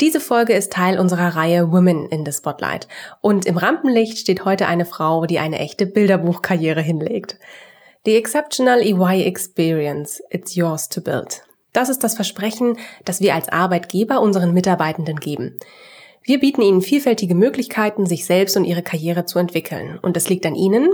Diese Folge ist Teil unserer Reihe Women in the Spotlight. Und im Rampenlicht steht heute eine Frau, die eine echte Bilderbuchkarriere hinlegt. The Exceptional EY Experience, it's yours to build. Das ist das Versprechen, das wir als Arbeitgeber unseren Mitarbeitenden geben. Wir bieten Ihnen vielfältige Möglichkeiten, sich selbst und Ihre Karriere zu entwickeln. Und es liegt an Ihnen,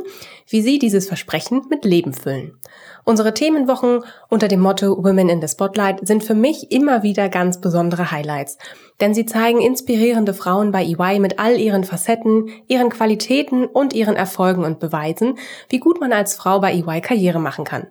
wie Sie dieses Versprechen mit Leben füllen. Unsere Themenwochen unter dem Motto Women in the Spotlight sind für mich immer wieder ganz besondere Highlights. Denn sie zeigen inspirierende Frauen bei EY mit all ihren Facetten, ihren Qualitäten und ihren Erfolgen und beweisen, wie gut man als Frau bei EY Karriere machen kann.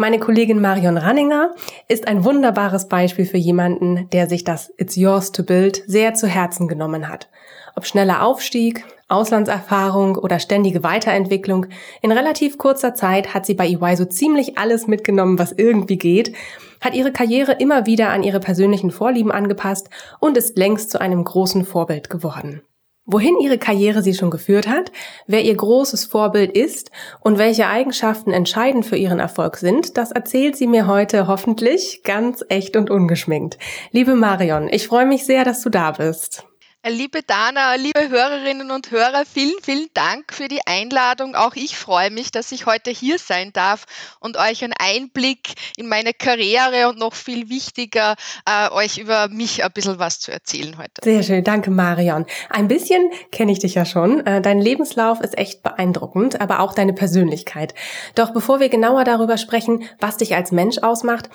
Meine Kollegin Marion Ranninger ist ein wunderbares Beispiel für jemanden, der sich das It's Yours to Build sehr zu Herzen genommen hat. Ob schneller Aufstieg, Auslandserfahrung oder ständige Weiterentwicklung, in relativ kurzer Zeit hat sie bei EY so ziemlich alles mitgenommen, was irgendwie geht, hat ihre Karriere immer wieder an ihre persönlichen Vorlieben angepasst und ist längst zu einem großen Vorbild geworden. Wohin ihre Karriere sie schon geführt hat, wer ihr großes Vorbild ist und welche Eigenschaften entscheidend für ihren Erfolg sind, das erzählt sie mir heute hoffentlich ganz echt und ungeschminkt. Liebe Marion, ich freue mich sehr, dass du da bist. Liebe Dana, liebe Hörerinnen und Hörer, vielen, vielen Dank für die Einladung. Auch ich freue mich, dass ich heute hier sein darf und euch einen Einblick in meine Karriere und noch viel wichtiger, äh, euch über mich ein bisschen was zu erzählen heute. Sehr schön, danke Marion. Ein bisschen kenne ich dich ja schon. Äh, dein Lebenslauf ist echt beeindruckend, aber auch deine Persönlichkeit. Doch bevor wir genauer darüber sprechen, was dich als Mensch ausmacht,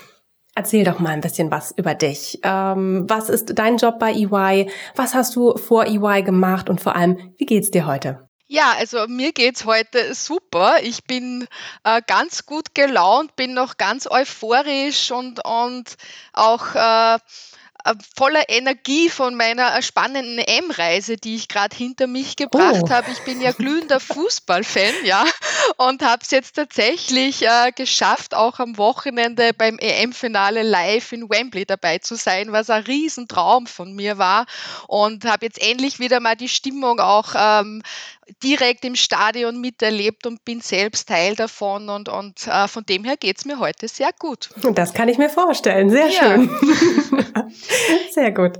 Erzähl doch mal ein bisschen was über dich. Ähm, was ist dein Job bei EY? Was hast du vor EY gemacht? Und vor allem, wie geht's dir heute? Ja, also mir geht's heute super. Ich bin äh, ganz gut gelaunt, bin noch ganz euphorisch und, und auch äh, voller Energie von meiner spannenden EM-Reise, die ich gerade hinter mich gebracht oh. habe. Ich bin ja glühender Fußballfan, ja, und habe es jetzt tatsächlich äh, geschafft, auch am Wochenende beim EM-Finale live in Wembley dabei zu sein, was ein Riesentraum von mir war und habe jetzt endlich wieder mal die Stimmung auch ähm, direkt im Stadion miterlebt und bin selbst Teil davon und, und äh, von dem her geht es mir heute sehr gut. Das kann ich mir vorstellen, sehr ja. schön. sehr gut.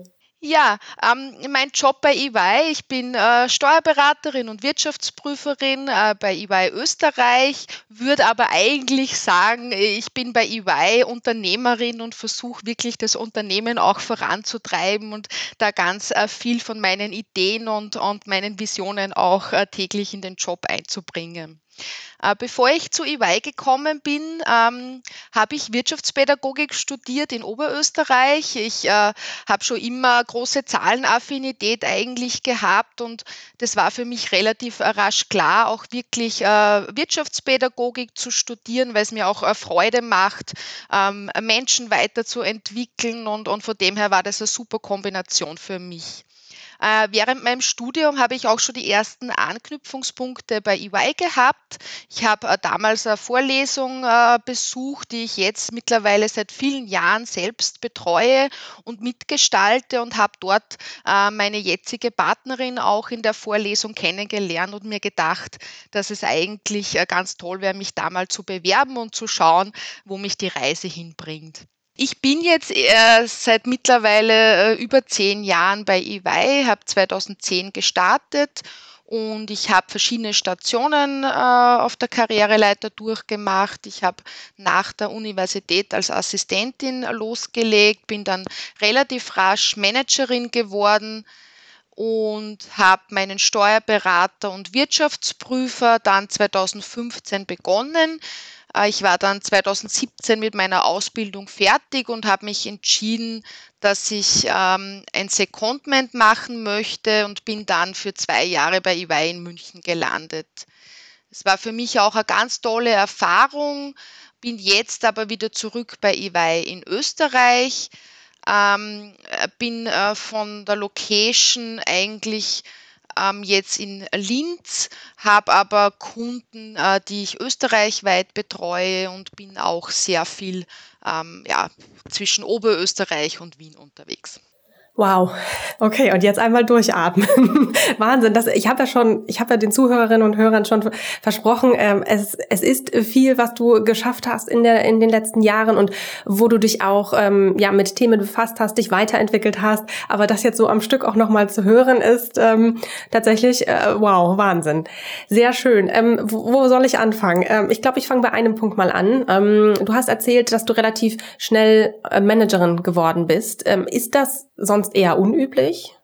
Ja, ähm, mein Job bei EY, ich bin äh, Steuerberaterin und Wirtschaftsprüferin äh, bei EY Österreich, würde aber eigentlich sagen, ich bin bei EY Unternehmerin und versuche wirklich das Unternehmen auch voranzutreiben und da ganz äh, viel von meinen Ideen und, und meinen Visionen auch äh, täglich in den Job einzubringen. Äh, bevor ich zu EY gekommen bin, ähm, habe ich Wirtschaftspädagogik studiert in Oberösterreich. Ich äh, habe schon immer große Zahlenaffinität eigentlich gehabt und das war für mich relativ äh, rasch klar, auch wirklich äh, Wirtschaftspädagogik zu studieren, weil es mir auch äh, Freude macht, ähm, Menschen weiterzuentwickeln und, und von dem her war das eine super Kombination für mich. Äh, während meinem Studium habe ich auch schon die ersten Anknüpfungspunkte bei EY gehabt. Ich habe äh, damals eine Vorlesung äh, besucht, die ich jetzt mittlerweile seit vielen Jahren selbst betreue und mitgestalte und habe dort meine jetzige Partnerin auch in der Vorlesung kennengelernt und mir gedacht, dass es eigentlich ganz toll wäre, mich da mal zu bewerben und zu schauen, wo mich die Reise hinbringt. Ich bin jetzt äh, seit mittlerweile äh, über zehn Jahren bei EY, habe 2010 gestartet und ich habe verschiedene Stationen äh, auf der Karriereleiter durchgemacht. Ich habe nach der Universität als Assistentin losgelegt, bin dann relativ rasch Managerin geworden und habe meinen Steuerberater und Wirtschaftsprüfer dann 2015 begonnen. Äh, ich war dann 2017 mit meiner Ausbildung fertig und habe mich entschieden, dass ich ähm, ein Secondment machen möchte und bin dann für zwei Jahre bei EY in München gelandet. Es war für mich auch eine ganz tolle Erfahrung, bin jetzt aber wieder zurück bei EY in Österreich ähm, bin äh, von der Location eigentlich ähm, jetzt in Linz, habe aber Kunden, äh, die ich österreichweit betreue und bin auch sehr viel ähm, ja, zwischen Oberösterreich und Wien unterwegs. Wow. Okay, und jetzt einmal durchatmen. Wahnsinn. Das, ich habe ja schon, ich habe ja den Zuhörerinnen und Hörern schon versprochen, ähm, es, es ist viel, was du geschafft hast in, der, in den letzten Jahren und wo du dich auch ähm, ja, mit Themen befasst hast, dich weiterentwickelt hast. Aber das jetzt so am Stück auch nochmal zu hören ist ähm, tatsächlich, äh, wow, Wahnsinn. Sehr schön. Ähm, wo, wo soll ich anfangen? Ähm, ich glaube, ich fange bei einem Punkt mal an. Ähm, du hast erzählt, dass du relativ schnell äh, Managerin geworden bist. Ähm, ist das sonst eher unüblich?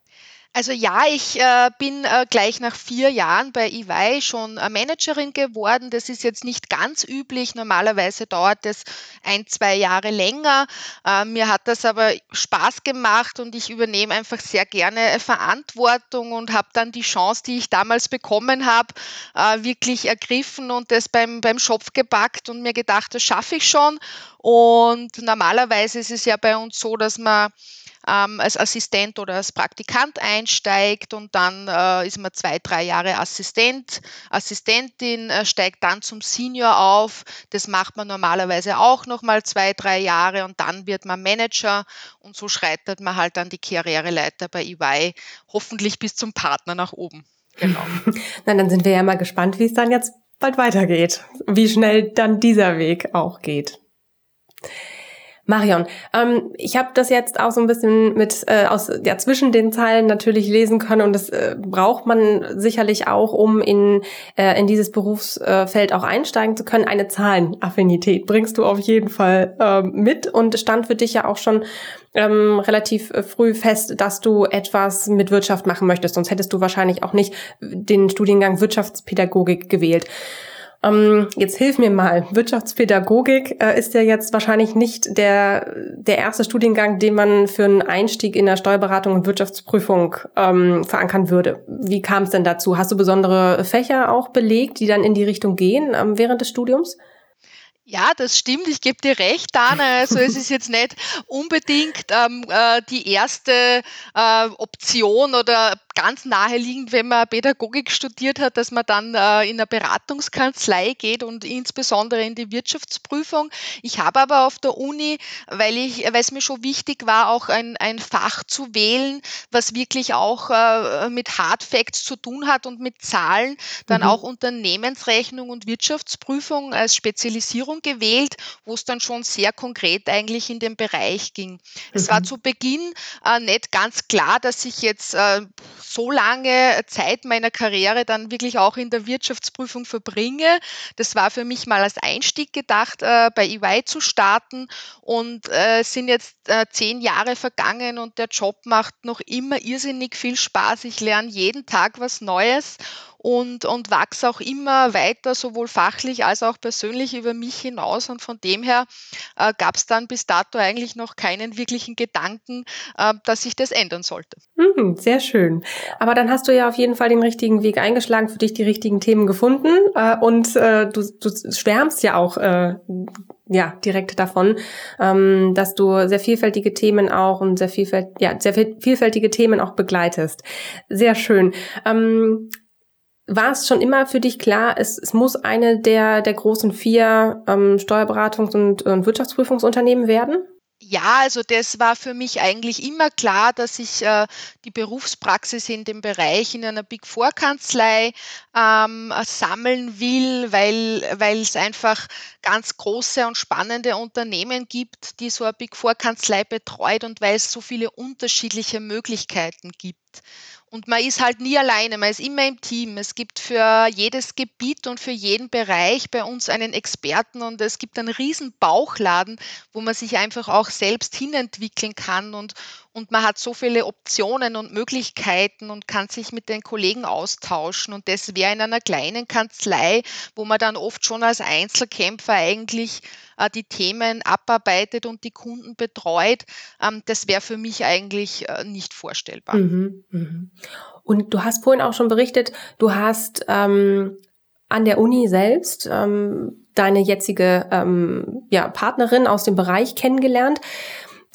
Also ja, ich äh, bin äh, gleich nach vier Jahren bei EY schon äh, Managerin geworden. Das ist jetzt nicht ganz üblich. Normalerweise dauert es ein, zwei Jahre länger. Mir hat das aber Spaß gemacht und ich übernehme einfach sehr gerne Verantwortung und habe dann die Chance, die ich damals bekommen habe, wirklich ergriffen und das beim, beim Schopf gepackt und mir gedacht, das schaffe ich schon. Und normalerweise ist es ja bei uns so, dass man ähm, als Assistent oder als Praktikant einsteigt und dann äh, ist man zwei, drei Jahre Assistent, Assistentin, äh, steigt dann zum Senior auf. Das macht man normalerweise auch nochmal zwei, drei Jahre und dann wird man Manager und so schreitet man halt dann die Karriereleiter bei EY hoffentlich bis zum Partner nach oben. Genau. Na, dann sind wir ja mal gespannt, wie es dann jetzt bald weitergeht, wie schnell dann dieser Weg auch geht. Marion, ähm, ich habe das jetzt auch so ein bisschen mit äh, aus ja zwischen den Zeilen natürlich lesen können und das äh, braucht man sicherlich auch, um in äh, in dieses Berufsfeld auch einsteigen zu können. Eine Zahlenaffinität bringst du auf jeden Fall äh, mit und stand für dich ja auch schon ähm, relativ früh fest, dass du etwas mit Wirtschaft machen möchtest. Sonst hättest du wahrscheinlich auch nicht den Studiengang Wirtschaftspädagogik gewählt. Ähm, jetzt hilf mir mal. Wirtschaftspädagogik äh, ist ja jetzt wahrscheinlich nicht der, der erste Studiengang, den man für einen Einstieg in der Steuerberatung und Wirtschaftsprüfung ähm, verankern würde. Wie kam es denn dazu? Hast du besondere Fächer auch belegt, die dann in die Richtung gehen ähm, während des Studiums? Ja, das stimmt. Ich gebe dir recht, Dana. Also es ist jetzt nicht unbedingt ähm, äh, die erste äh, Option oder ganz naheliegend, wenn man Pädagogik studiert hat, dass man dann äh, in eine Beratungskanzlei geht und insbesondere in die Wirtschaftsprüfung. Ich habe aber auf der Uni, weil ich, weil es mir schon wichtig war, auch ein, ein Fach zu wählen, was wirklich auch äh, mit Hard Facts zu tun hat und mit Zahlen, dann mhm. auch Unternehmensrechnung und Wirtschaftsprüfung als Spezialisierung gewählt, wo es dann schon sehr konkret eigentlich in den Bereich ging. Mhm. Es war mhm. zu Beginn äh, nicht ganz klar, dass ich jetzt äh, so lange Zeit meiner Karriere dann wirklich auch in der Wirtschaftsprüfung verbringe. Das war für mich mal als Einstieg gedacht, äh, bei EY zu starten und äh, sind jetzt äh, zehn Jahre vergangen und der Job macht noch immer irrsinnig viel Spaß. Ich lerne jeden Tag was Neues und, und wachse auch immer weiter, sowohl fachlich als auch persönlich über mich hinaus. Und von dem her äh, gab es dann bis dato eigentlich noch keinen wirklichen Gedanken, äh, dass sich das ändern sollte. Mhm, sehr schön. Aber dann hast du ja auf jeden Fall den richtigen Weg eingeschlagen, für dich die richtigen Themen gefunden äh, und äh, du, du schwärmst ja auch äh, ja, direkt davon, ähm, dass du sehr vielfältige Themen auch und sehr, vielfält ja, sehr vielfältige Themen auch begleitest. Sehr schön. Ähm, war es schon immer für dich klar, es, es muss eine der, der großen vier ähm, Steuerberatungs- und, und Wirtschaftsprüfungsunternehmen werden? Ja, also das war für mich eigentlich immer klar, dass ich äh, die Berufspraxis in dem Bereich in einer Big Four Kanzlei ähm, sammeln will, weil, weil es einfach ganz große und spannende Unternehmen gibt, die so eine Big Four Kanzlei betreut und weil es so viele unterschiedliche Möglichkeiten gibt. Und man ist halt nie alleine, man ist immer im Team. Es gibt für jedes Gebiet und für jeden Bereich bei uns einen Experten und es gibt einen riesen Bauchladen, wo man sich einfach auch selbst hinentwickeln kann und, und man hat so viele Optionen und Möglichkeiten und kann sich mit den Kollegen austauschen. Und das wäre in einer kleinen Kanzlei, wo man dann oft schon als Einzelkämpfer eigentlich äh, die Themen abarbeitet und die Kunden betreut, ähm, das wäre für mich eigentlich äh, nicht vorstellbar. Mhm, mh. Und du hast vorhin auch schon berichtet, du hast ähm, an der Uni selbst ähm, deine jetzige ähm, ja, Partnerin aus dem Bereich kennengelernt.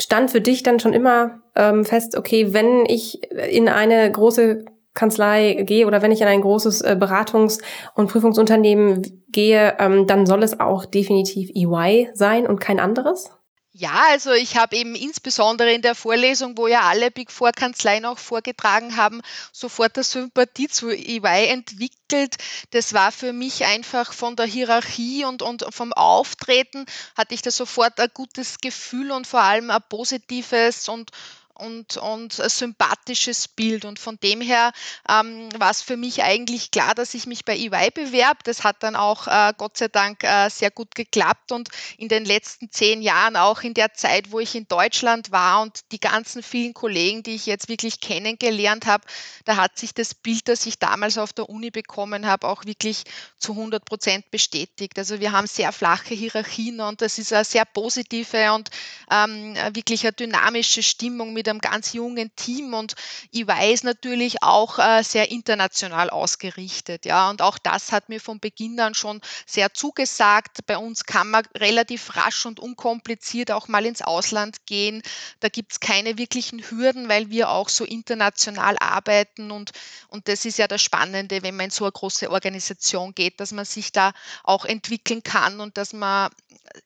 Stand für dich dann schon immer ähm, fest, okay, wenn ich in eine große Kanzlei gehe oder wenn ich in ein großes äh, Beratungs- und Prüfungsunternehmen gehe, ähm, dann soll es auch definitiv EY sein und kein anderes? Ja, also ich habe eben insbesondere in der Vorlesung, wo ja alle Big Four Kanzleien auch vorgetragen haben, sofort eine Sympathie zu EY entwickelt. Das war für mich einfach von der Hierarchie und, und vom Auftreten hatte ich da sofort ein gutes Gefühl und vor allem ein positives und und, und ein sympathisches Bild. Und von dem her ähm, war es für mich eigentlich klar, dass ich mich bei EY bewerbe. Das hat dann auch äh, Gott sei Dank äh, sehr gut geklappt. Und in den letzten zehn Jahren, auch in der Zeit, wo ich in Deutschland war und die ganzen vielen Kollegen, die ich jetzt wirklich kennengelernt habe, da hat sich das Bild, das ich damals auf der Uni bekommen habe, auch wirklich zu 100 Prozent bestätigt. Also wir haben sehr flache Hierarchien und das ist eine sehr positive und ähm, wirklich eine dynamische Stimmung mit mit einem ganz jungen Team und EY ist natürlich auch äh, sehr international ausgerichtet. Ja, und auch das hat mir von Beginn an schon sehr zugesagt. Bei uns kann man relativ rasch und unkompliziert auch mal ins Ausland gehen. Da gibt es keine wirklichen Hürden, weil wir auch so international arbeiten und, und das ist ja das Spannende, wenn man in so eine große Organisation geht, dass man sich da auch entwickeln kann und dass man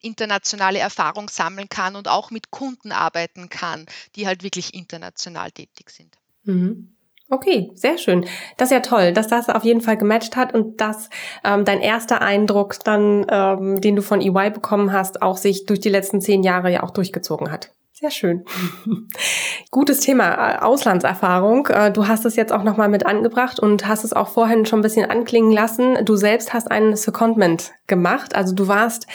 internationale Erfahrung sammeln kann und auch mit Kunden arbeiten kann, die halt wirklich international tätig sind. Mhm. Okay, sehr schön. Das ist ja toll, dass das auf jeden Fall gematcht hat und dass ähm, dein erster Eindruck dann, ähm, den du von EY bekommen hast, auch sich durch die letzten zehn Jahre ja auch durchgezogen hat. Sehr schön. Gutes Thema, äh, Auslandserfahrung. Äh, du hast es jetzt auch nochmal mit angebracht und hast es auch vorhin schon ein bisschen anklingen lassen. Du selbst hast ein Secondment gemacht. Also du warst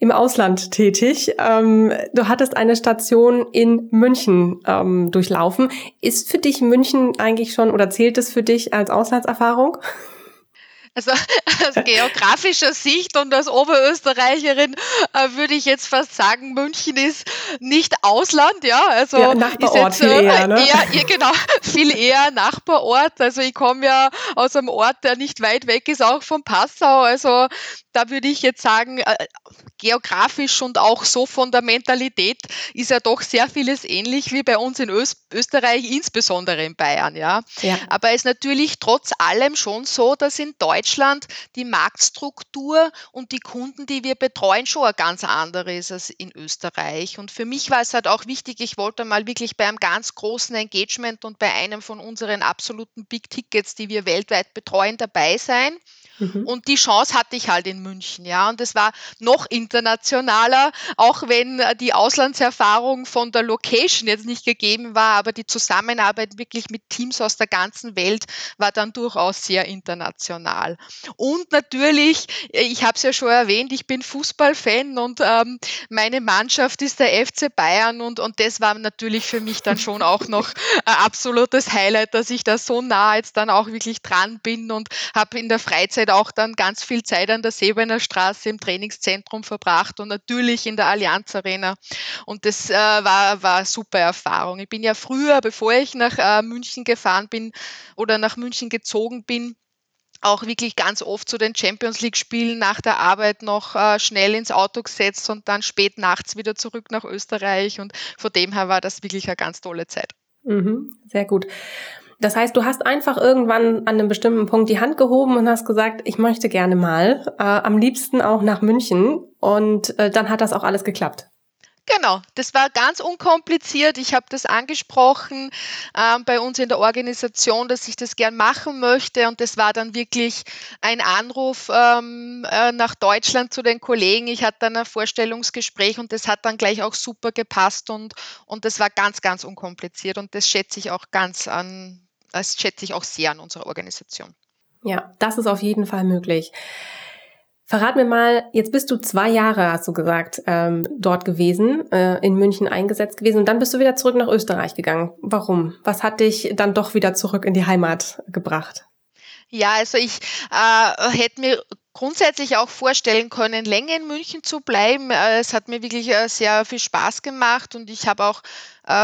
im Ausland tätig. Ähm, du hattest eine Station in München ähm, durchlaufen. Ist für dich München eigentlich schon oder zählt es für dich als Auslandserfahrung? Also aus geografischer Sicht und als Oberösterreicherin äh, würde ich jetzt fast sagen, München ist nicht Ausland, ja. Also ja, Nachbarort jetzt, viel eher, ne? eher, ja, genau, viel eher Nachbarort. Also ich komme ja aus einem Ort, der nicht weit weg ist, auch von Passau. Also da würde ich jetzt sagen, äh, geografisch und auch so von der Mentalität ist ja doch sehr vieles ähnlich wie bei uns in Öst Österreich, insbesondere in Bayern, ja. ja. Aber es ist natürlich trotz allem schon so, dass in Deutschland die Marktstruktur und die Kunden, die wir betreuen, schon eine ganz andere ist als in Österreich. Und für mich war es halt auch wichtig, ich wollte mal wirklich bei einem ganz großen Engagement und bei einem von unseren absoluten Big Tickets, die wir weltweit betreuen, dabei sein. Mhm. Und die Chance hatte ich halt in München, ja. Und es war noch internationaler, auch wenn die Auslandserfahrung von der Location jetzt nicht gegeben war, aber die Zusammenarbeit wirklich mit Teams aus der ganzen Welt war dann durchaus sehr international. Und natürlich, äh, ich habe es ja schon erwähnt, ich bin Fußballfan und ähm, meine Mannschaft ist der FC Bayern und, und das war natürlich für mich dann schon auch noch ein absolutes Highlight, dass ich da so nah jetzt dann auch wirklich dran bin und habe in der Freizeit auch dann ganz viel Zeit an der Seebeiner Straße im Trainingszentrum verbracht und natürlich in der Allianz Arena. Und das äh, war, war eine super Erfahrung. Ich bin ja früher, bevor ich nach äh, München gefahren bin oder nach München gezogen bin, auch wirklich ganz oft zu den Champions League Spielen nach der Arbeit noch äh, schnell ins Auto gesetzt und dann spät nachts wieder zurück nach Österreich. Und von dem her war das wirklich eine ganz tolle Zeit. Mhm, sehr gut. Das heißt, du hast einfach irgendwann an einem bestimmten Punkt die Hand gehoben und hast gesagt, ich möchte gerne mal, äh, am liebsten auch nach München. Und äh, dann hat das auch alles geklappt. Genau, das war ganz unkompliziert. Ich habe das angesprochen ähm, bei uns in der Organisation, dass ich das gern machen möchte. Und das war dann wirklich ein Anruf ähm, äh, nach Deutschland zu den Kollegen. Ich hatte dann ein Vorstellungsgespräch und das hat dann gleich auch super gepasst und, und das war ganz, ganz unkompliziert. Und das schätze ich auch ganz an, das schätze ich auch sehr an unserer Organisation. Ja, das ist auf jeden Fall möglich. Verrat mir mal, jetzt bist du zwei Jahre, hast du gesagt, ähm, dort gewesen, äh, in München eingesetzt gewesen und dann bist du wieder zurück nach Österreich gegangen. Warum? Was hat dich dann doch wieder zurück in die Heimat gebracht? Ja, also ich äh, hätte mir grundsätzlich auch vorstellen können, länger in München zu bleiben. Äh, es hat mir wirklich äh, sehr viel Spaß gemacht und ich habe auch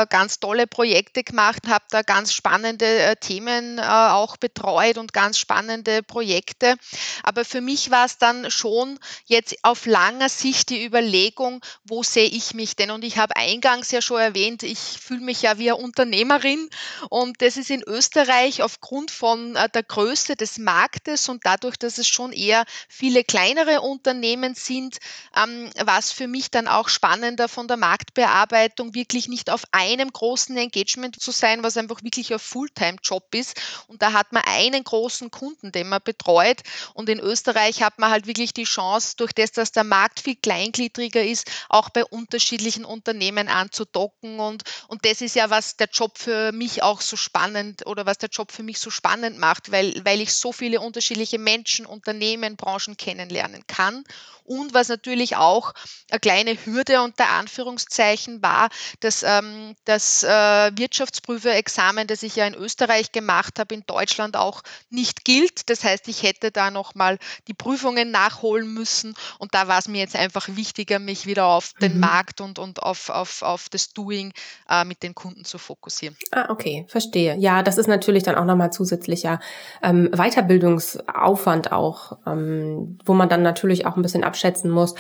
ganz tolle Projekte gemacht, habe da ganz spannende äh, Themen äh, auch betreut und ganz spannende Projekte. Aber für mich war es dann schon jetzt auf langer Sicht die Überlegung, wo sehe ich mich denn? Und ich habe eingangs ja schon erwähnt, ich fühle mich ja wie eine Unternehmerin und das ist in Österreich aufgrund von äh, der Größe des Marktes und dadurch, dass es schon eher viele kleinere Unternehmen sind, ähm, war es für mich dann auch spannender von der Marktbearbeitung wirklich nicht auf einem großen Engagement zu sein, was einfach wirklich ein Fulltime-Job ist. Und da hat man einen großen Kunden, den man betreut. Und in Österreich hat man halt wirklich die Chance, durch das, dass der Markt viel kleingliedriger ist, auch bei unterschiedlichen Unternehmen anzudocken. Und, und das ist ja, was der Job für mich auch so spannend oder was der Job für mich so spannend macht, weil, weil ich so viele unterschiedliche Menschen, Unternehmen, Branchen kennenlernen kann. Und was natürlich auch eine kleine Hürde unter Anführungszeichen war, dass ähm, das äh, Wirtschaftsprüferexamen, das ich ja in Österreich gemacht habe, in Deutschland auch nicht gilt. Das heißt, ich hätte da nochmal die Prüfungen nachholen müssen. Und da war es mir jetzt einfach wichtiger, mich wieder auf den mhm. Markt und, und auf, auf, auf das Doing äh, mit den Kunden zu fokussieren. Ah, okay, verstehe. Ja, das ist natürlich dann auch nochmal zusätzlicher ähm, Weiterbildungsaufwand auch, ähm, wo man dann natürlich auch ein bisschen abschätzen muss,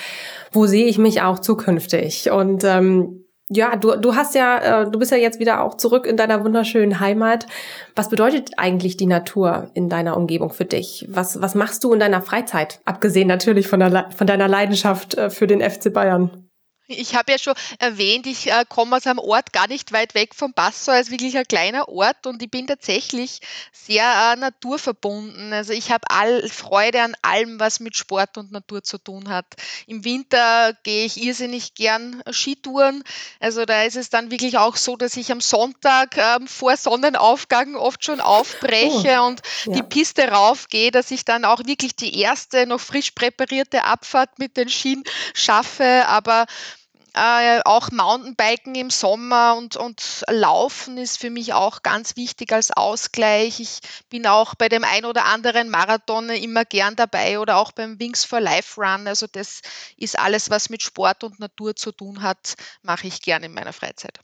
wo sehe ich mich auch zukünftig. Und ähm, ja, du, du hast ja, äh, du bist ja jetzt wieder auch zurück in deiner wunderschönen Heimat. Was bedeutet eigentlich die Natur in deiner Umgebung für dich? Was, was machst du in deiner Freizeit? Abgesehen natürlich von, der, von deiner Leidenschaft äh, für den FC Bayern. Ich habe ja schon erwähnt, ich äh, komme aus einem Ort gar nicht weit weg vom Passau, ist wirklich ein kleiner Ort und ich bin tatsächlich sehr äh, naturverbunden. Also ich habe all Freude an allem, was mit Sport und Natur zu tun hat. Im Winter gehe ich irrsinnig gern Skitouren. Also da ist es dann wirklich auch so, dass ich am Sonntag äh, vor Sonnenaufgang oft schon aufbreche oh, und ja. die Piste raufgehe, dass ich dann auch wirklich die erste noch frisch präparierte Abfahrt mit den Skien schaffe. Aber äh, auch Mountainbiken im Sommer und, und Laufen ist für mich auch ganz wichtig als Ausgleich. Ich bin auch bei dem ein oder anderen Marathon immer gern dabei oder auch beim Wings for Life Run. Also das ist alles, was mit Sport und Natur zu tun hat, mache ich gern in meiner Freizeit.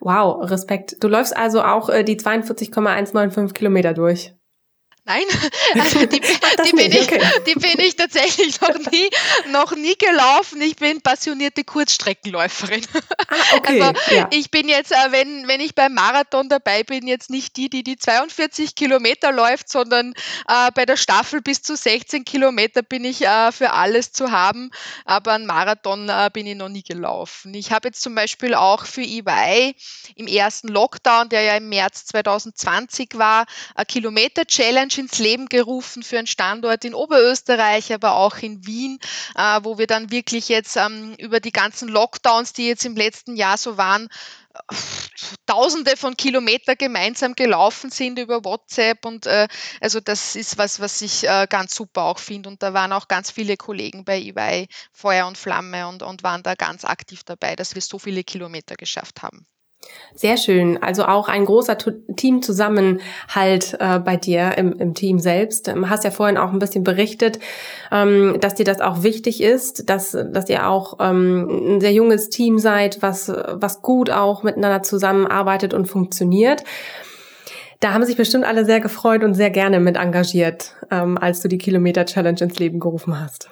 Wow, Respekt. Du läufst also auch äh, die 42,195 Kilometer durch. Nein, also die, die, bin ich, die bin ich tatsächlich noch nie, noch nie gelaufen. Ich bin passionierte Kurzstreckenläuferin. Ah, okay, also ja. ich bin jetzt, äh, wenn, wenn ich beim Marathon dabei bin, jetzt nicht die, die die 42 Kilometer läuft, sondern äh, bei der Staffel bis zu 16 Kilometer bin ich äh, für alles zu haben. Aber einen Marathon äh, bin ich noch nie gelaufen. Ich habe jetzt zum Beispiel auch für EY im ersten Lockdown, der ja im März 2020 war, eine Kilometer-Challenge Challenge ins Leben gerufen für einen Standort in Oberösterreich, aber auch in Wien, äh, wo wir dann wirklich jetzt ähm, über die ganzen Lockdowns, die jetzt im letzten Jahr so waren, Tausende von Kilometern gemeinsam gelaufen sind über WhatsApp und äh, also das ist was, was ich äh, ganz super auch finde und da waren auch ganz viele Kollegen bei EY Feuer und Flamme und, und waren da ganz aktiv dabei, dass wir so viele Kilometer geschafft haben. Sehr schön. Also auch ein großer Teamzusammenhalt äh, bei dir im, im Team selbst. Du ähm, hast ja vorhin auch ein bisschen berichtet, ähm, dass dir das auch wichtig ist, dass, dass ihr auch ähm, ein sehr junges Team seid, was, was gut auch miteinander zusammenarbeitet und funktioniert. Da haben sich bestimmt alle sehr gefreut und sehr gerne mit engagiert, ähm, als du die Kilometer Challenge ins Leben gerufen hast.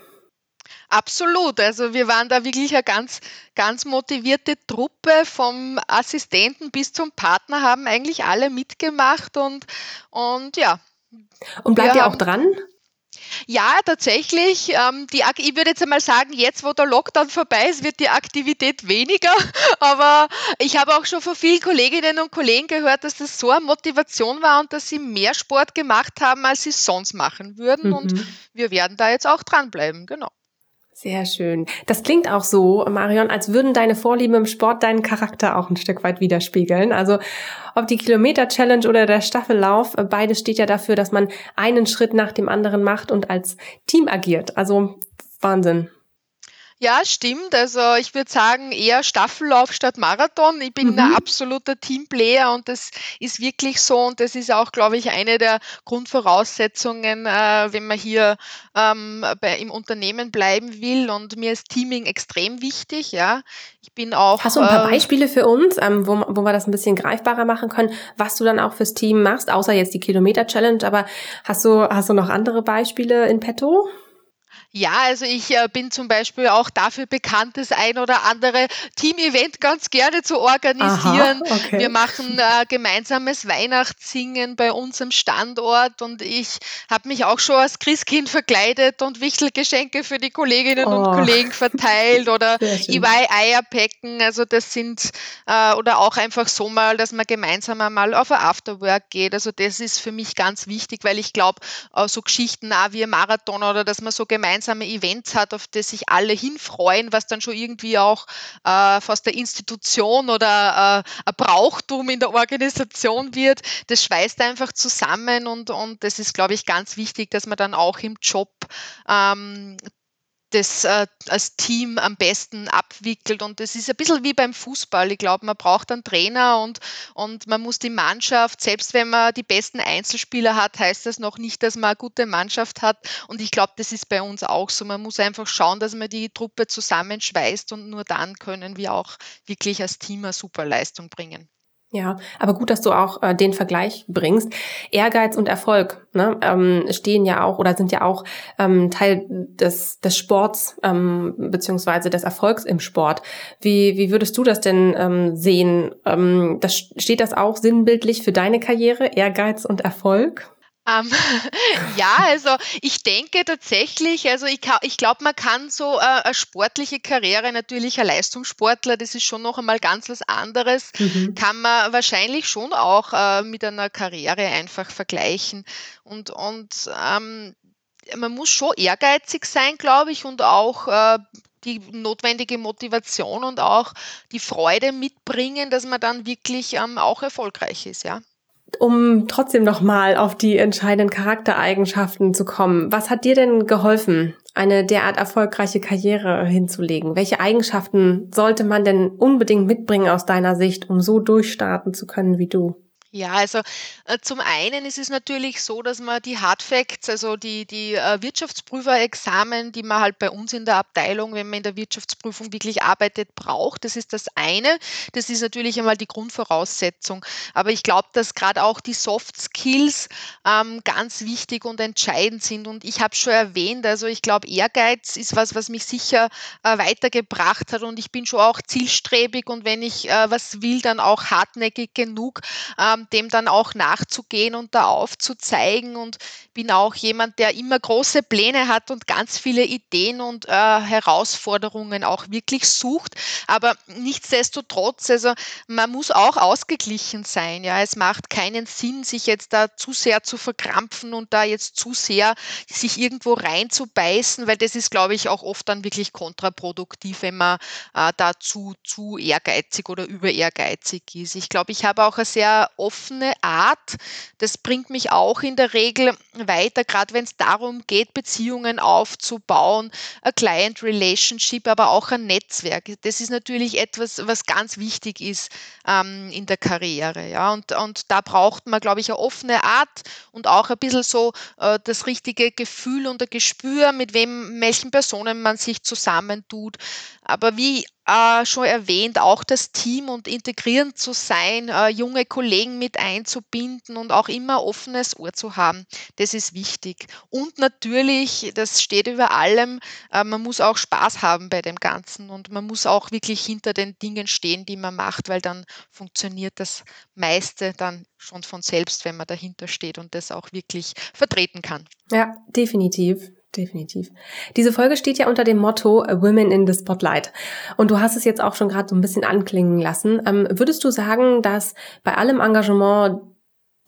Absolut. Also wir waren da wirklich eine ganz, ganz motivierte Truppe vom Assistenten bis zum Partner haben eigentlich alle mitgemacht und, und ja. Und bleibt ihr auch dran? Ja, tatsächlich. Ähm, die, ich würde jetzt einmal sagen, jetzt wo der Lockdown vorbei ist, wird die Aktivität weniger. Aber ich habe auch schon von vielen Kolleginnen und Kollegen gehört, dass das so eine Motivation war und dass sie mehr Sport gemacht haben, als sie sonst machen würden. Mhm. Und wir werden da jetzt auch dranbleiben, genau. Sehr schön. Das klingt auch so, Marion, als würden deine Vorlieben im Sport deinen Charakter auch ein Stück weit widerspiegeln. Also ob die Kilometer-Challenge oder der Staffellauf, beides steht ja dafür, dass man einen Schritt nach dem anderen macht und als Team agiert. Also Wahnsinn. Ja, stimmt. Also ich würde sagen, eher Staffellauf statt Marathon. Ich bin mhm. ein absoluter Teamplayer und das ist wirklich so. Und das ist auch, glaube ich, eine der Grundvoraussetzungen, äh, wenn man hier ähm, bei, im Unternehmen bleiben will. Und mir ist Teaming extrem wichtig. Ja, ich bin auch. Hast du ein paar äh, Beispiele für uns, ähm, wo, wo wir das ein bisschen greifbarer machen können, was du dann auch fürs Team machst, außer jetzt die Kilometer Challenge? Aber hast du hast du noch andere Beispiele in petto? Ja, also ich äh, bin zum Beispiel auch dafür bekannt, das ein oder andere Team-Event ganz gerne zu organisieren. Aha, okay. Wir machen äh, gemeinsames Weihnachtssingen bei unserem Standort und ich habe mich auch schon als Christkind verkleidet und Wichtelgeschenke für die Kolleginnen oh. und Kollegen verteilt oder EY-Eierpäcken. Also das sind, äh, oder auch einfach so mal, dass man gemeinsam einmal auf ein Afterwork geht. Also das ist für mich ganz wichtig, weil ich glaube, so Geschichten auch wie ein Marathon oder dass man so gemeinsam gemeinsame Events hat, auf das sich alle hinfreuen, was dann schon irgendwie auch äh, fast der Institution oder äh, ein Brauchtum in der Organisation wird. Das schweißt einfach zusammen und, und das ist, glaube ich, ganz wichtig, dass man dann auch im Job ähm, das äh, als Team am besten abwickelt. Und das ist ein bisschen wie beim Fußball. Ich glaube, man braucht einen Trainer und, und man muss die Mannschaft, selbst wenn man die besten Einzelspieler hat, heißt das noch nicht, dass man eine gute Mannschaft hat. Und ich glaube, das ist bei uns auch so. Man muss einfach schauen, dass man die Truppe zusammenschweißt und nur dann können wir auch wirklich als Team eine super Leistung bringen. Ja, aber gut, dass du auch äh, den Vergleich bringst. Ehrgeiz und Erfolg ne, ähm, stehen ja auch oder sind ja auch ähm, Teil des, des Sports ähm, beziehungsweise des Erfolgs im Sport. Wie, wie würdest du das denn ähm, sehen? Ähm, das, steht das auch sinnbildlich für deine Karriere, Ehrgeiz und Erfolg? Ähm, ja, also ich denke tatsächlich, also ich, ich glaube, man kann so äh, eine sportliche Karriere, natürlich ein Leistungssportler, das ist schon noch einmal ganz was anderes, mhm. kann man wahrscheinlich schon auch äh, mit einer Karriere einfach vergleichen. Und, und ähm, man muss schon ehrgeizig sein, glaube ich, und auch äh, die notwendige Motivation und auch die Freude mitbringen, dass man dann wirklich ähm, auch erfolgreich ist, ja um trotzdem nochmal auf die entscheidenden Charaktereigenschaften zu kommen. Was hat dir denn geholfen, eine derart erfolgreiche Karriere hinzulegen? Welche Eigenschaften sollte man denn unbedingt mitbringen aus deiner Sicht, um so durchstarten zu können wie du? Ja, also äh, zum einen ist es natürlich so, dass man die Hard Facts, also die, die äh, Wirtschaftsprüferexamen, die man halt bei uns in der Abteilung, wenn man in der Wirtschaftsprüfung wirklich arbeitet, braucht. Das ist das eine. Das ist natürlich einmal die Grundvoraussetzung. Aber ich glaube, dass gerade auch die Soft Skills ähm, ganz wichtig und entscheidend sind. Und ich habe schon erwähnt, also ich glaube, Ehrgeiz ist was, was mich sicher äh, weitergebracht hat. Und ich bin schon auch zielstrebig und wenn ich äh, was will, dann auch hartnäckig genug. Ähm, dem dann auch nachzugehen und da aufzuzeigen und bin auch jemand, der immer große Pläne hat und ganz viele Ideen und äh, Herausforderungen auch wirklich sucht. Aber nichtsdestotrotz, also man muss auch ausgeglichen sein. Ja, es macht keinen Sinn, sich jetzt da zu sehr zu verkrampfen und da jetzt zu sehr sich irgendwo reinzubeißen, weil das ist, glaube ich, auch oft dann wirklich kontraproduktiv, wenn man äh, da zu, zu ehrgeizig oder über ehrgeizig ist. Ich glaube, ich habe auch eine sehr offene Art. Das bringt mich auch in der Regel weiter, gerade wenn es darum geht, Beziehungen aufzubauen, ein Client Relationship, aber auch ein Netzwerk. Das ist natürlich etwas, was ganz wichtig ist ähm, in der Karriere. Ja? Und, und da braucht man, glaube ich, eine offene Art und auch ein bisschen so äh, das richtige Gefühl und ein Gespür, mit wem, welchen Personen man sich zusammentut. Aber wie äh, schon erwähnt, auch das Team und integrierend zu sein, äh, junge Kollegen mit einzubinden und auch immer offenes Ohr zu haben. Das ist wichtig. Und natürlich, das steht über allem, äh, man muss auch Spaß haben bei dem Ganzen und man muss auch wirklich hinter den Dingen stehen, die man macht, weil dann funktioniert das meiste dann schon von selbst, wenn man dahinter steht und das auch wirklich vertreten kann. Ja, definitiv. Definitiv. Diese Folge steht ja unter dem Motto Women in the Spotlight. Und du hast es jetzt auch schon gerade so ein bisschen anklingen lassen. Ähm, würdest du sagen, dass bei allem Engagement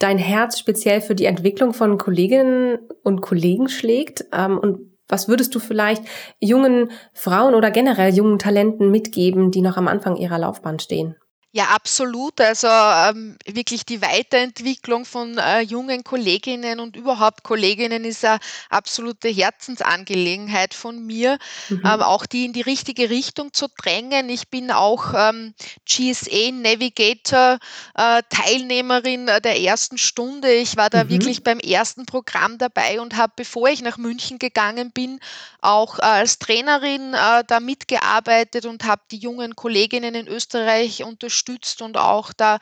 dein Herz speziell für die Entwicklung von Kolleginnen und Kollegen schlägt? Ähm, und was würdest du vielleicht jungen Frauen oder generell jungen Talenten mitgeben, die noch am Anfang ihrer Laufbahn stehen? Ja, absolut. Also ähm, wirklich die Weiterentwicklung von äh, jungen Kolleginnen und überhaupt Kolleginnen ist eine absolute Herzensangelegenheit von mir, Mhm. ähm, auch die in die richtige Richtung zu drängen. Ich bin auch ähm, GSA Navigator äh, Teilnehmerin äh, der ersten Stunde. Ich war da wirklich Mhm. beim ersten Programm dabei und habe, bevor ich nach München gegangen bin, auch äh, als Trainerin äh, da mitgearbeitet und habe die jungen Kolleginnen in Österreich unterstützt und auch da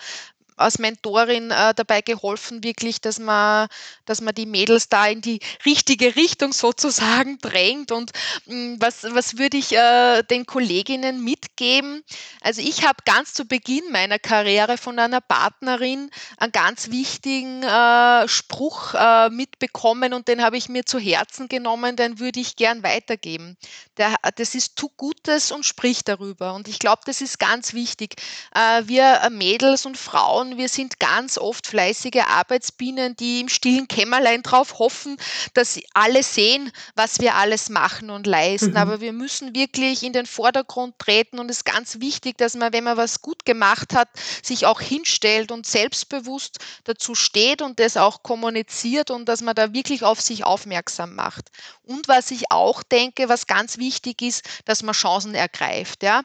als Mentorin äh, dabei geholfen, wirklich, dass man, dass man die Mädels da in die richtige Richtung sozusagen drängt. Und mh, was, was würde ich äh, den Kolleginnen mitgeben? Also ich habe ganz zu Beginn meiner Karriere von einer Partnerin einen ganz wichtigen äh, Spruch äh, mitbekommen und den habe ich mir zu Herzen genommen, den würde ich gern weitergeben. Der, das ist tu Gutes und sprich darüber. Und ich glaube, das ist ganz wichtig. Äh, wir äh, Mädels und Frauen, wir sind ganz oft fleißige Arbeitsbienen, die im stillen Kämmerlein drauf hoffen, dass sie alle sehen, was wir alles machen und leisten. Mhm. Aber wir müssen wirklich in den Vordergrund treten und es ist ganz wichtig, dass man, wenn man was gut gemacht hat, sich auch hinstellt und selbstbewusst dazu steht und das auch kommuniziert und dass man da wirklich auf sich aufmerksam macht. Und was ich auch denke, was ganz wichtig ist, dass man Chancen ergreift. Ja?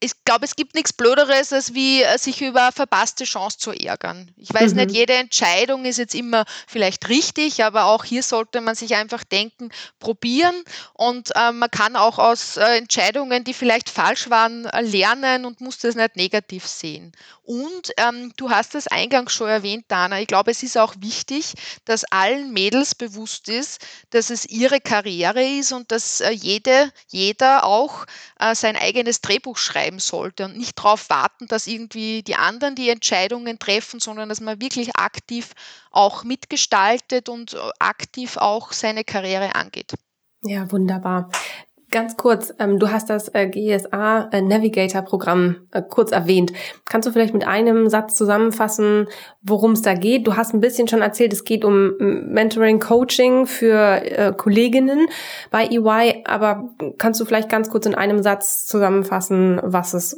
Ich glaube, es gibt nichts Blöderes, als wie äh, sich über eine verpasste Chance zu ärgern. Ich weiß nicht, Mhm. jede Entscheidung ist jetzt immer vielleicht richtig, aber auch hier sollte man sich einfach denken, probieren und äh, man kann auch aus äh, Entscheidungen, die vielleicht falsch waren, äh, lernen und muss das nicht negativ sehen. Und ähm, du hast es eingangs schon erwähnt, Dana, ich glaube, es ist auch wichtig, dass allen Mädels bewusst ist, dass es ihre Karriere ist und dass äh, jede, jeder auch äh, sein eigenes Drehbuch schreiben sollte und nicht darauf warten, dass irgendwie die anderen die Entscheidungen treffen, sondern dass man wirklich aktiv auch mitgestaltet und äh, aktiv auch seine Karriere angeht. Ja, wunderbar. Ganz kurz, ähm, du hast das äh, GSA äh, Navigator Programm äh, kurz erwähnt. Kannst du vielleicht mit einem Satz zusammenfassen, worum es da geht? Du hast ein bisschen schon erzählt, es geht um Mentoring, Coaching für äh, Kolleginnen bei EY, aber kannst du vielleicht ganz kurz in einem Satz zusammenfassen, was es,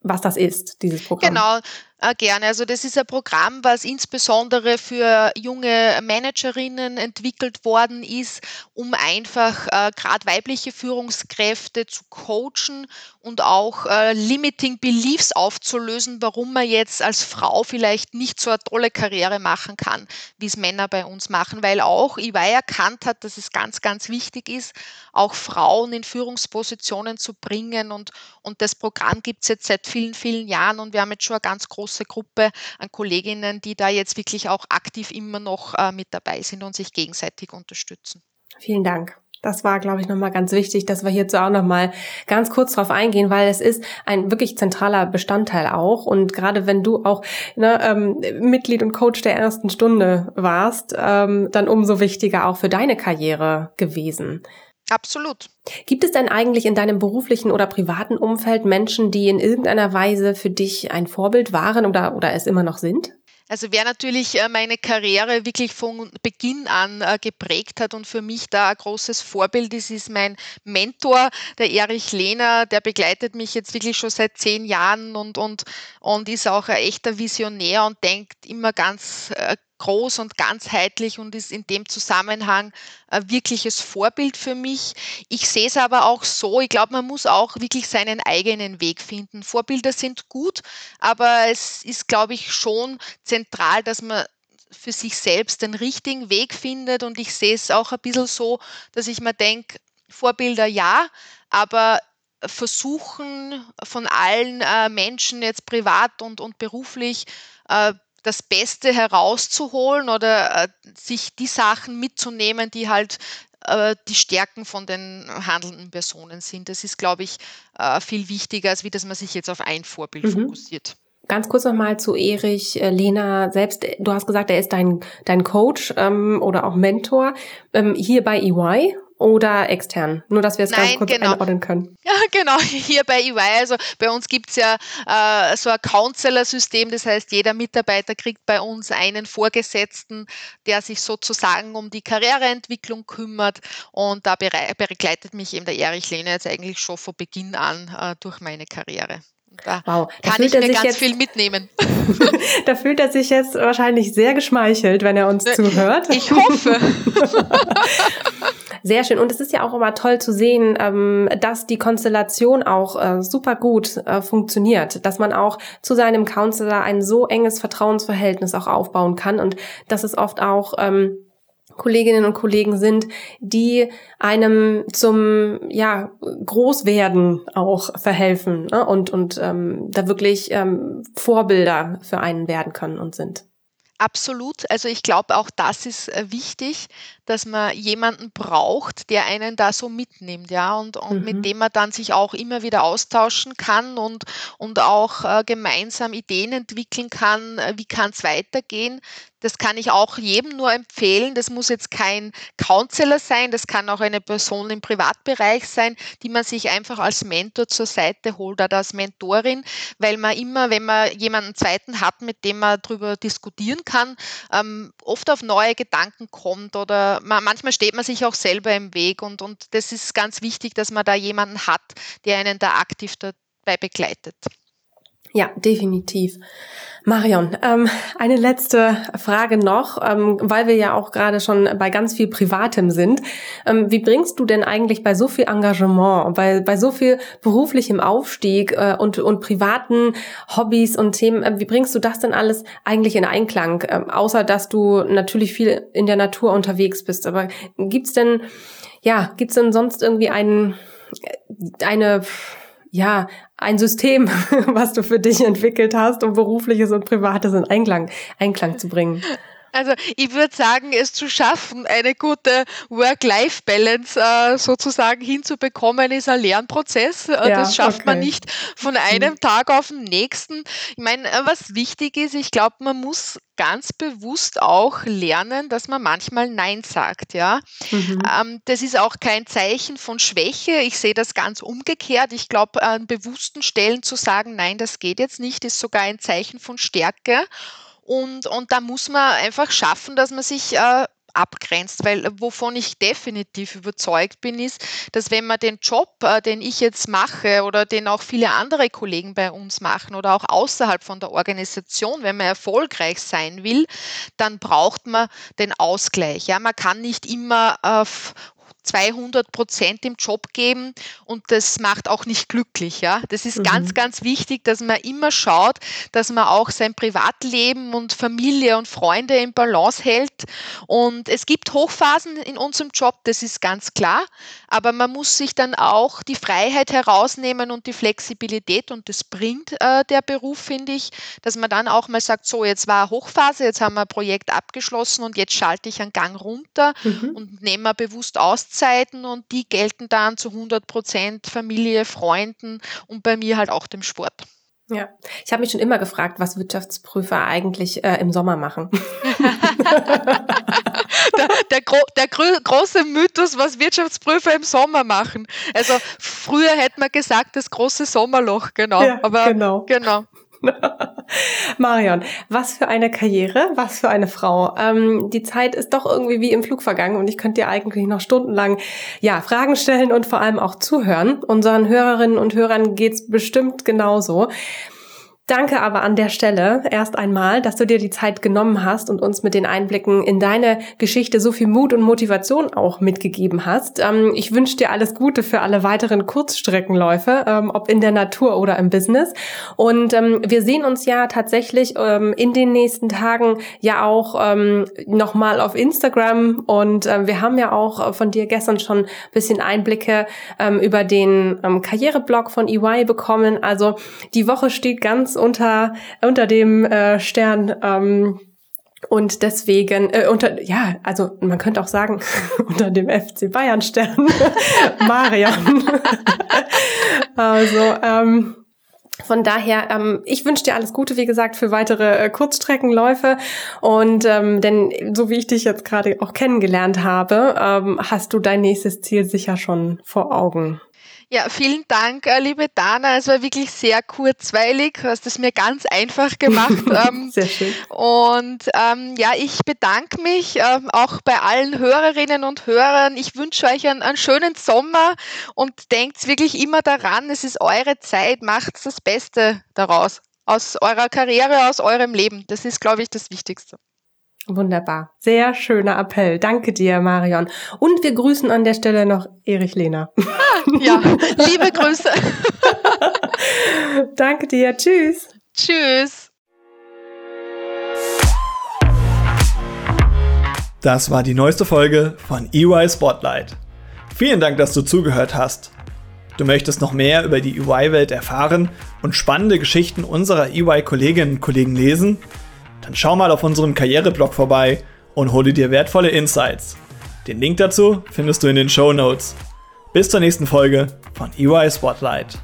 was das ist, dieses Programm? Genau, äh, gerne. Also das ist ein Programm, was insbesondere für junge Managerinnen entwickelt worden ist, um einfach äh, gerade weibliche Führungskräfte zu coachen und auch äh, limiting beliefs aufzulösen, warum man jetzt als Frau vielleicht nicht so eine tolle Karriere machen kann, wie es Männer bei uns machen, weil auch EY erkannt hat, dass es ganz, ganz wichtig ist, auch Frauen in Führungspositionen zu bringen und, und das Programm gibt es jetzt seit vielen, vielen Jahren und wir haben jetzt schon eine ganz große Gruppe an Kolleginnen, die da jetzt wirklich auch aktiv immer noch äh, mit dabei sind und sich gegenseitig unterstützen. Vielen Dank. Das war, glaube ich, nochmal ganz wichtig, dass wir hierzu auch nochmal ganz kurz drauf eingehen, weil es ist ein wirklich zentraler Bestandteil auch. Und gerade wenn du auch ne, ähm, Mitglied und Coach der ersten Stunde warst, ähm, dann umso wichtiger auch für deine Karriere gewesen. Absolut. Gibt es denn eigentlich in deinem beruflichen oder privaten Umfeld Menschen, die in irgendeiner Weise für dich ein Vorbild waren oder, oder es immer noch sind? Also wer natürlich äh, meine Karriere wirklich von Beginn an äh, geprägt hat und für mich da ein großes Vorbild ist, ist mein Mentor, der Erich Lehner, der begleitet mich jetzt wirklich schon seit zehn Jahren und, und, und ist auch ein echter Visionär und denkt immer ganz äh, groß und ganzheitlich und ist in dem Zusammenhang ein wirkliches Vorbild für mich. Ich sehe es aber auch so, ich glaube, man muss auch wirklich seinen eigenen Weg finden. Vorbilder sind gut, aber es ist, glaube ich, schon zentral, dass man für sich selbst den richtigen Weg findet und ich sehe es auch ein bisschen so, dass ich mir denke, Vorbilder ja, aber versuchen von allen äh, Menschen jetzt privat und, und beruflich äh, das Beste herauszuholen oder äh, sich die Sachen mitzunehmen, die halt äh, die Stärken von den handelnden Personen sind. Das ist, glaube ich, äh, viel wichtiger, als wie dass man sich jetzt auf ein Vorbild Mhm. fokussiert. Ganz kurz nochmal zu Erich äh, Lena selbst. Du hast gesagt, er ist dein, dein Coach ähm, oder auch Mentor ähm, hier bei EY oder extern. Nur, dass wir es ganz kurz genau. einordnen können. Ja, genau, hier bei EY, also bei uns gibt es ja äh, so ein Counselor-System, das heißt, jeder Mitarbeiter kriegt bei uns einen Vorgesetzten, der sich sozusagen um die Karriereentwicklung kümmert und da begleitet mich eben der Erich Lehner jetzt eigentlich schon von Beginn an äh, durch meine Karriere. Da wow. kann ich mir ganz jetzt, viel mitnehmen. da fühlt er sich jetzt wahrscheinlich sehr geschmeichelt, wenn er uns äh, zuhört. Ich hoffe. Sehr schön. Und es ist ja auch immer toll zu sehen, ähm, dass die Konstellation auch äh, super gut äh, funktioniert, dass man auch zu seinem Counselor ein so enges Vertrauensverhältnis auch aufbauen kann und dass es oft auch ähm, Kolleginnen und Kollegen sind, die einem zum ja Großwerden auch verhelfen ne? und und ähm, da wirklich ähm, Vorbilder für einen werden können und sind. Absolut. Also ich glaube, auch das ist äh, wichtig, dass man jemanden braucht, der einen da so mitnimmt, ja, und, und mhm. mit dem man dann sich auch immer wieder austauschen kann und, und auch äh, gemeinsam Ideen entwickeln kann, äh, wie kann es weitergehen. Das kann ich auch jedem nur empfehlen. Das muss jetzt kein Counselor sein, das kann auch eine Person im Privatbereich sein, die man sich einfach als Mentor zur Seite holt oder als Mentorin, weil man immer, wenn man jemanden zweiten hat, mit dem man darüber diskutieren kann, ähm, oft auf neue Gedanken kommt oder man, manchmal steht man sich auch selber im Weg und, und das ist ganz wichtig, dass man da jemanden hat, der einen da aktiv dabei begleitet. Ja, definitiv. Marion, ähm, eine letzte Frage noch, ähm, weil wir ja auch gerade schon bei ganz viel Privatem sind. Ähm, wie bringst du denn eigentlich bei so viel Engagement, bei, bei so viel beruflichem Aufstieg äh, und, und privaten Hobbys und Themen, äh, wie bringst du das denn alles eigentlich in Einklang? Äh, außer, dass du natürlich viel in der Natur unterwegs bist. Aber gibt's denn, ja, gibt's denn sonst irgendwie einen, eine ja, ein System, was du für dich entwickelt hast, um berufliches und privates in Einklang, Einklang zu bringen. Also ich würde sagen, es zu schaffen, eine gute Work-Life-Balance äh, sozusagen hinzubekommen, ist ein Lernprozess. Äh, ja, das schafft okay. man nicht von einem mhm. Tag auf den nächsten. Ich meine, äh, was wichtig ist, ich glaube, man muss ganz bewusst auch lernen, dass man manchmal Nein sagt. Ja? Mhm. Ähm, das ist auch kein Zeichen von Schwäche. Ich sehe das ganz umgekehrt. Ich glaube, an bewussten Stellen zu sagen, nein, das geht jetzt nicht, ist sogar ein Zeichen von Stärke. Und, und da muss man einfach schaffen, dass man sich äh, abgrenzt, weil äh, wovon ich definitiv überzeugt bin, ist, dass wenn man den Job, äh, den ich jetzt mache oder den auch viele andere Kollegen bei uns machen oder auch außerhalb von der Organisation, wenn man erfolgreich sein will, dann braucht man den Ausgleich. Ja, man kann nicht immer auf 200 Prozent im Job geben und das macht auch nicht glücklich. Ja? Das ist mhm. ganz, ganz wichtig, dass man immer schaut, dass man auch sein Privatleben und Familie und Freunde in Balance hält. Und es gibt Hochphasen in unserem Job, das ist ganz klar, aber man muss sich dann auch die Freiheit herausnehmen und die Flexibilität und das bringt äh, der Beruf, finde ich, dass man dann auch mal sagt, so jetzt war Hochphase, jetzt haben wir ein Projekt abgeschlossen und jetzt schalte ich einen Gang runter mhm. und nehme bewusst Auszeit Hochzeiten und die gelten dann zu 100 Prozent Familie, Freunden und bei mir halt auch dem Sport. Ja, ich habe mich schon immer gefragt, was Wirtschaftsprüfer eigentlich äh, im Sommer machen. der, der, gro der große Mythos, was Wirtschaftsprüfer im Sommer machen. Also früher hätte man gesagt, das große Sommerloch, genau. Ja, Aber genau. genau. Marion, was für eine Karriere, was für eine Frau. Ähm, die Zeit ist doch irgendwie wie im Flug vergangen und ich könnte dir eigentlich noch stundenlang ja, Fragen stellen und vor allem auch zuhören. Unseren Hörerinnen und Hörern geht's bestimmt genauso. Danke aber an der Stelle erst einmal, dass du dir die Zeit genommen hast und uns mit den Einblicken in deine Geschichte so viel Mut und Motivation auch mitgegeben hast. Ähm, ich wünsche dir alles Gute für alle weiteren Kurzstreckenläufe, ähm, ob in der Natur oder im Business. Und ähm, wir sehen uns ja tatsächlich in den nächsten Tagen ja auch nochmal auf Instagram und wir haben ja auch von dir gestern schon ein bisschen Einblicke über den Karriereblog von EY bekommen. Also die Woche steht ganz unter, unter dem äh, Stern. Ähm, und deswegen, äh, unter, ja, also man könnte auch sagen, unter dem FC Bayern Stern, Marian. also, ähm, von daher, ähm, ich wünsche dir alles Gute, wie gesagt, für weitere äh, Kurzstreckenläufe. Und ähm, denn so wie ich dich jetzt gerade auch kennengelernt habe, ähm, hast du dein nächstes Ziel sicher schon vor Augen. Ja, vielen Dank, äh, liebe Dana. Es war wirklich sehr kurzweilig. Du hast es mir ganz einfach gemacht. Ähm, sehr schön. Und ähm, ja, ich bedanke mich äh, auch bei allen Hörerinnen und Hörern. Ich wünsche euch einen, einen schönen Sommer und denkt wirklich immer daran, es ist eure Zeit, macht das Beste daraus. Aus eurer Karriere, aus eurem Leben. Das ist, glaube ich, das Wichtigste. Wunderbar. Sehr schöner Appell. Danke dir, Marion. Und wir grüßen an der Stelle noch Erich Lehner. Ah, ja, liebe Grüße. Danke dir. Tschüss. Tschüss. Das war die neueste Folge von EY Spotlight. Vielen Dank, dass du zugehört hast. Du möchtest noch mehr über die EY-Welt erfahren und spannende Geschichten unserer EY-Kolleginnen und Kollegen lesen? Dann schau mal auf unserem Karriereblog vorbei und hole dir wertvolle Insights. Den Link dazu findest du in den Show Notes. Bis zur nächsten Folge von EY Spotlight.